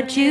that you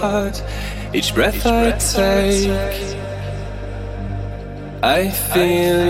heart. Each breath, Each breath I, take, I take, I feel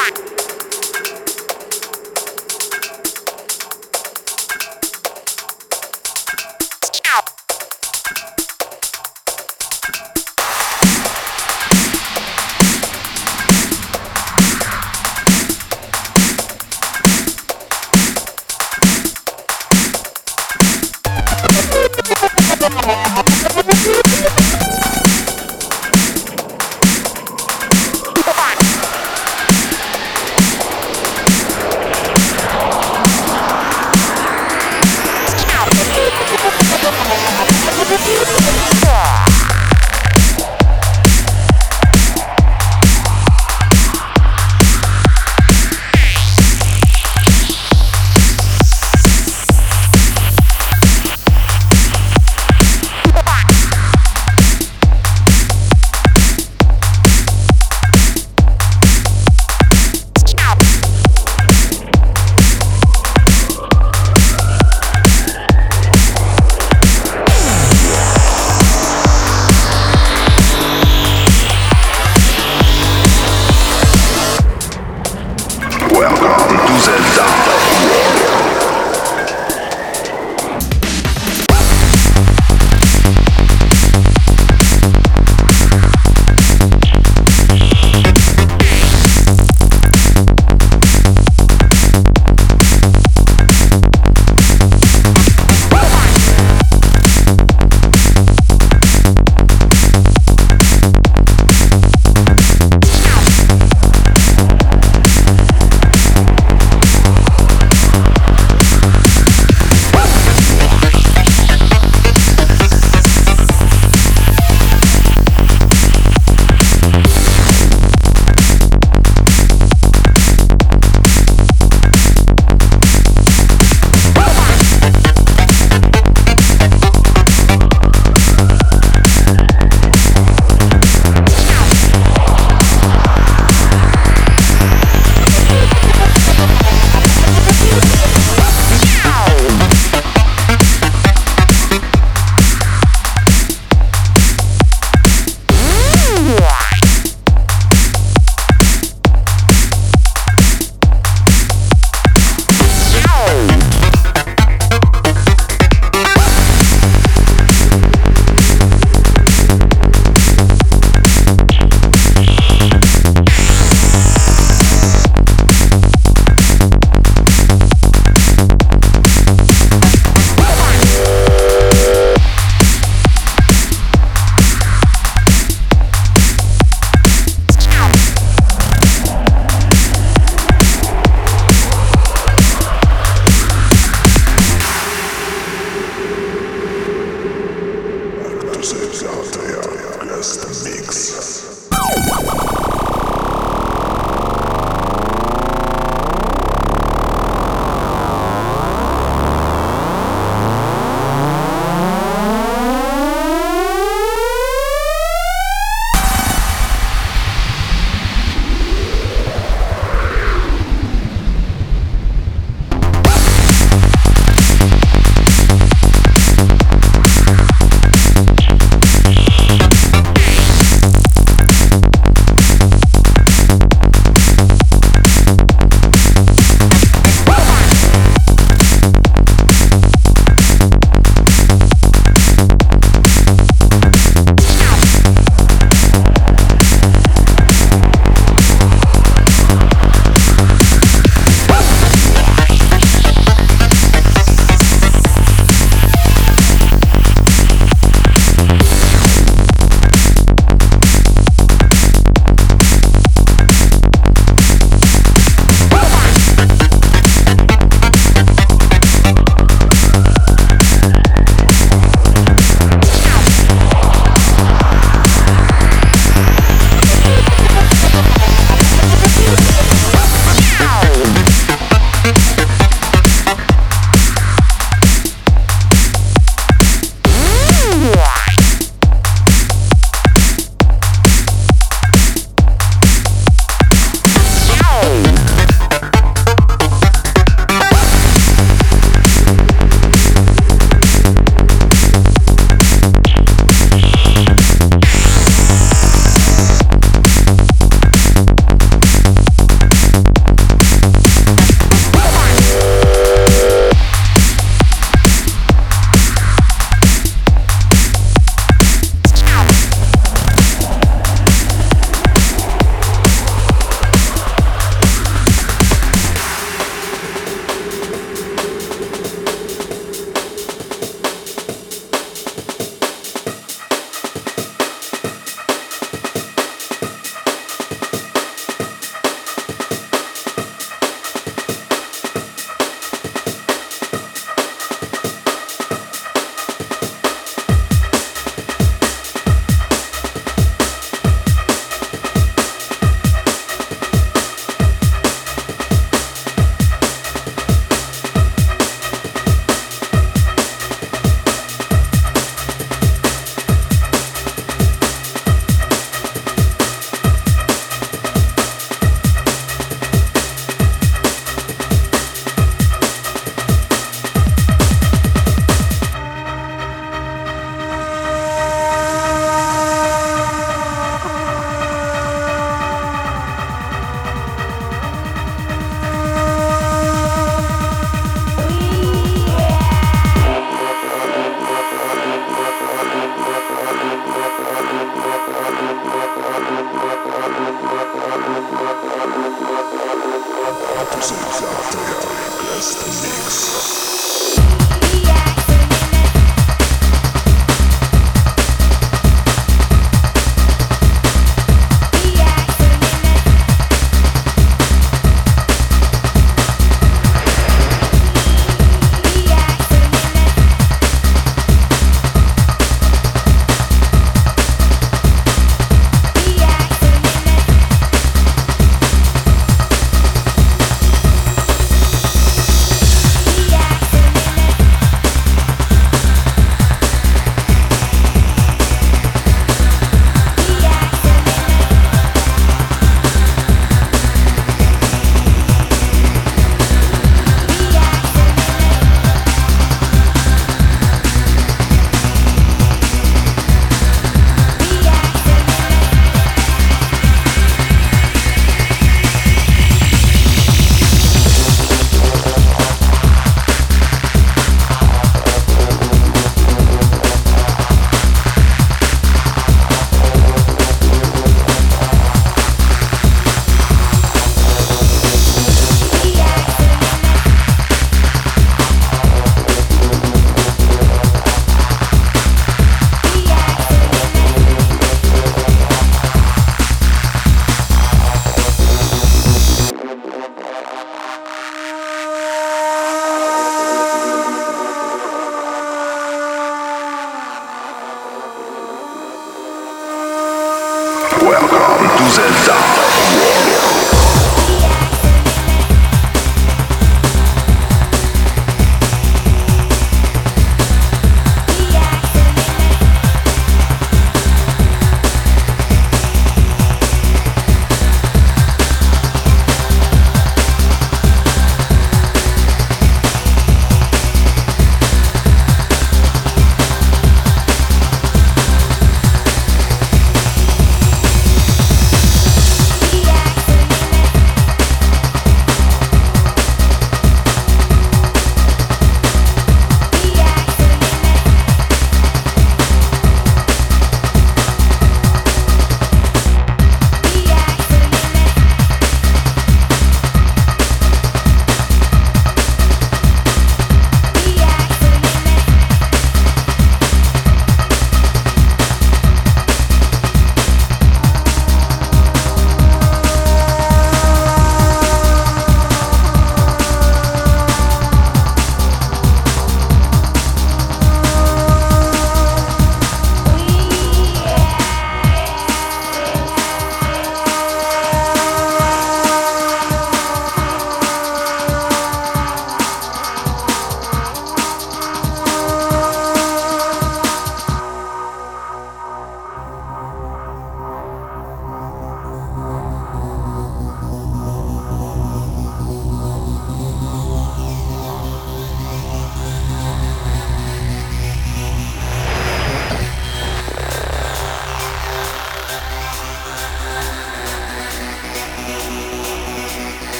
back.